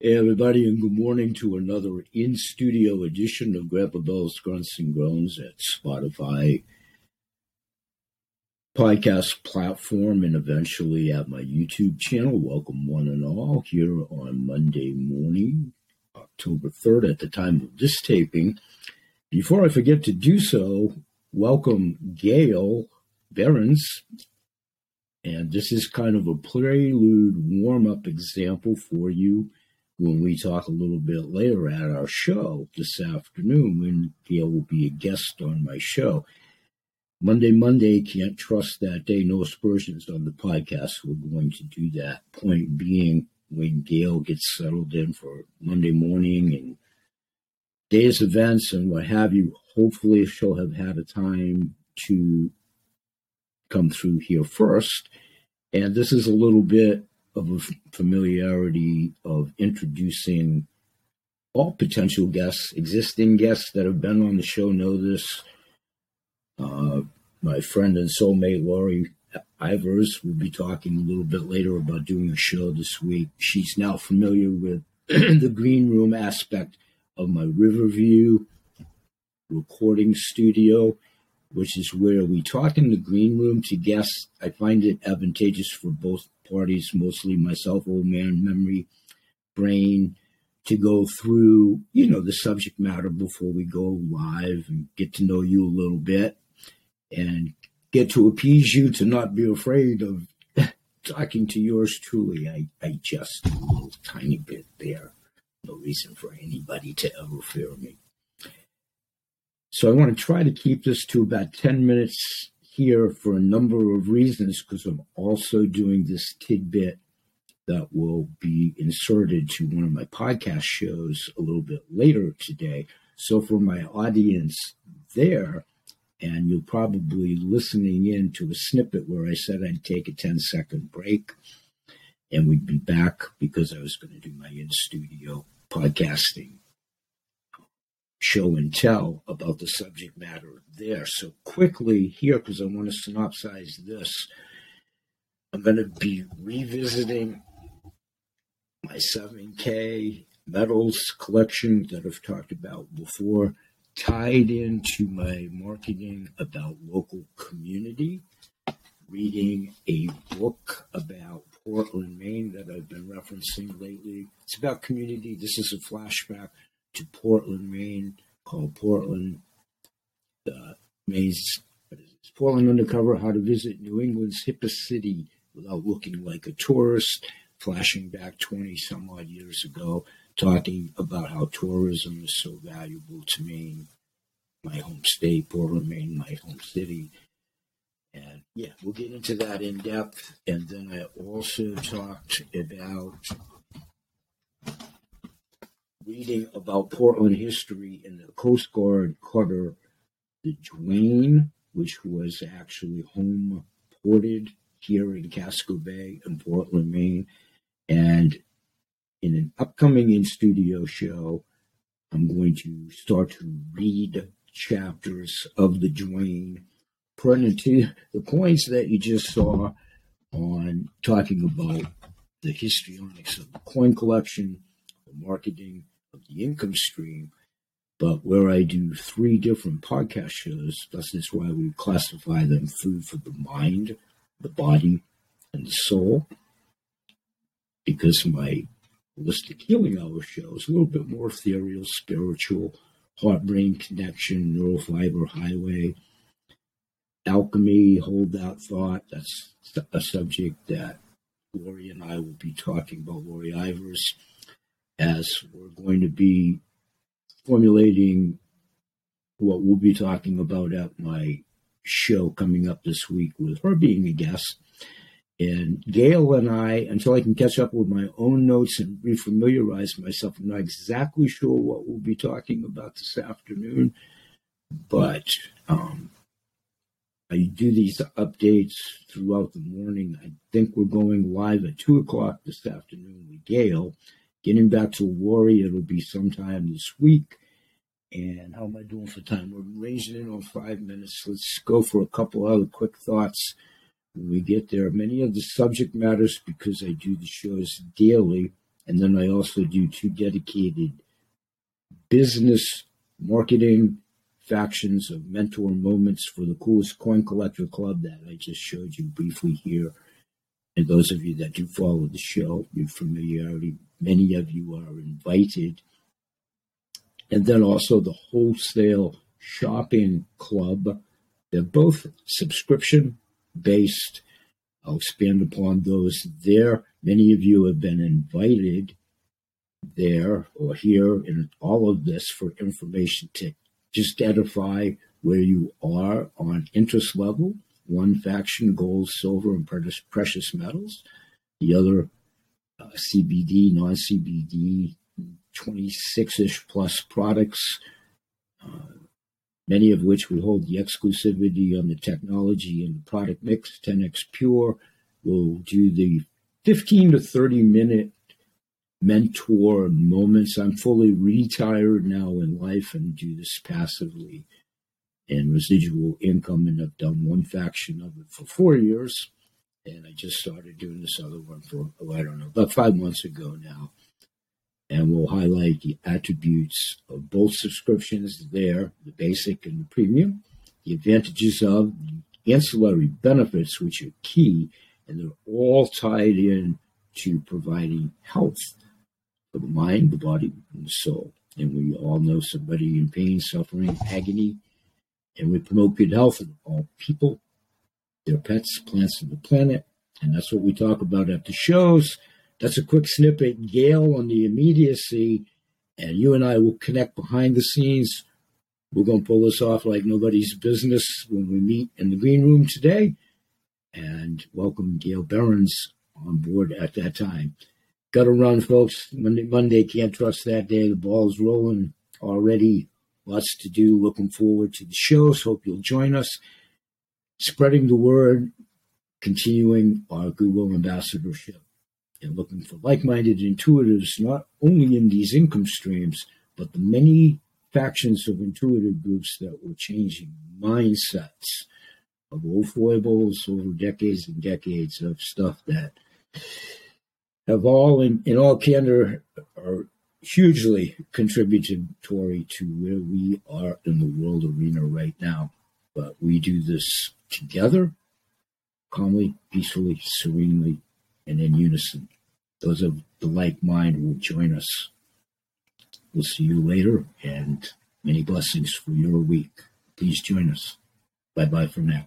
Hey, everybody, and good morning to another in studio edition of Grandpa Bell's Grunts and Groans at Spotify podcast platform and eventually at my YouTube channel. Welcome, one and all, here on Monday morning, October 3rd, at the time of this taping. Before I forget to do so, welcome Gail Behrens. And this is kind of a prelude warm up example for you when we talk a little bit later at our show this afternoon when Gail will be a guest on my show. Monday, Monday, can't trust that day. No aspersions on the podcast. We're going to do that. Point being, when Gail gets settled in for Monday morning and day's events and what have you, hopefully she'll have had a time to come through here first. And this is a little bit of a familiarity of introducing all potential guests, existing guests that have been on the show know this. Uh, my friend and soulmate Laurie Ivers will be talking a little bit later about doing a show this week. She's now familiar with the green room aspect of my Riverview recording studio, which is where we talk in the green room to guests. I find it advantageous for both parties, mostly myself, old man memory, brain, to go through, you know, the subject matter before we go live and get to know you a little bit and get to appease you to not be afraid of talking to yours truly. I, I just a little tiny bit there. No reason for anybody to ever fear me. So I want to try to keep this to about 10 minutes here for a number of reasons because I'm also doing this tidbit that will be inserted to one of my podcast shows a little bit later today. So for my audience there, and you'll probably listening in to a snippet where I said I'd take a 10 second break and we'd be back because I was going to do my in studio podcasting show and tell about the subject matter there. So quickly here, because I want to synopsize this, I'm going to be revisiting my 7K metals collection that I've talked about before, tied into my marketing about local community, reading a book about Portland, Maine that I've been referencing lately. It's about community. This is a flashback to Portland, Maine, called Portland, uh, Maine's Portland Undercover: How to Visit New England's hippest city without looking like a tourist. Flashing back 20 some odd years ago, talking about how tourism is so valuable to Maine, my home state, Portland, Maine, my home city. And yeah, we'll get into that in depth. And then I also talked about reading about Portland history in the Coast Guard cutter, the Duane, which was actually home ported here in Casco Bay in Portland, Maine. And in an upcoming in studio show, I'm going to start to read chapters of the Duane, pertinent to the points that you just saw on talking about the histrionics of the coin collection, the marketing, of the income stream, but where I do three different podcast shows, thus is why we classify them food for the mind, the body, and the soul. Because my holistic healing hour show is a little bit more ethereal, spiritual, heart brain connection, neurofiber highway, alchemy, hold that thought. That's a subject that Lori and I will be talking about, Lori Ivers as we're going to be formulating what we'll be talking about at my show coming up this week with her being a guest. And Gail and I, until I can catch up with my own notes and refamiliarize myself, I'm not exactly sure what we'll be talking about this afternoon, but um, I do these updates throughout the morning. I think we're going live at 2 o'clock this afternoon with Gail. Getting back to worry, it'll be sometime this week. And how am I doing for time? We're ranging in on five minutes. Let's go for a couple other quick thoughts when we get there. Many of the subject matters, because I do the shows daily And then I also do two dedicated business marketing factions of mentor moments for the coolest coin collector club that I just showed you briefly here. And those of you that do follow the show, your familiarity, many of you are invited. And then also the wholesale shopping club. They're both subscription based. I'll expand upon those there. Many of you have been invited there or here in all of this for information to just identify where you are on interest level. One faction, gold, silver, and precious metals. The other, uh, CBD, non CBD, 26 ish plus products, uh, many of which we hold the exclusivity on the technology and the product mix. 10x Pure will do the 15 to 30 minute mentor moments. I'm fully retired now in life and do this passively and residual income. And I've done one faction of it for four years. And I just started doing this other one for, oh, I don't know, about five months ago now. And we'll highlight the attributes of both subscriptions there, the basic and the premium, the advantages of the ancillary benefits, which are key, and they're all tied in to providing health for the mind, the body, and the soul. And we all know somebody in pain, suffering, agony, and we promote good health in all people, their pets, plants, and the planet. And that's what we talk about at the shows. That's a quick snippet. Gail on the immediacy, and you and I will connect behind the scenes. We're going to pull this off like nobody's business when we meet in the green room today. And welcome Gail Behrens on board at that time. Got to run, folks. Monday, Monday, can't trust that day. The ball's rolling already. Lots to do. Looking forward to the shows. Hope you'll join us. Spreading the word, continuing our Google ambassadorship, and looking for like minded intuitives, not only in these income streams, but the many factions of intuitive groups that were changing mindsets of old foibles over decades and decades of stuff that have all, in, in all candor, are hugely contributory to where we are in the world arena right now. But we do this together, calmly, peacefully, serenely, and in unison. Those of the like mind will join us. We'll see you later, and many blessings for your week. Please join us. Bye bye for now.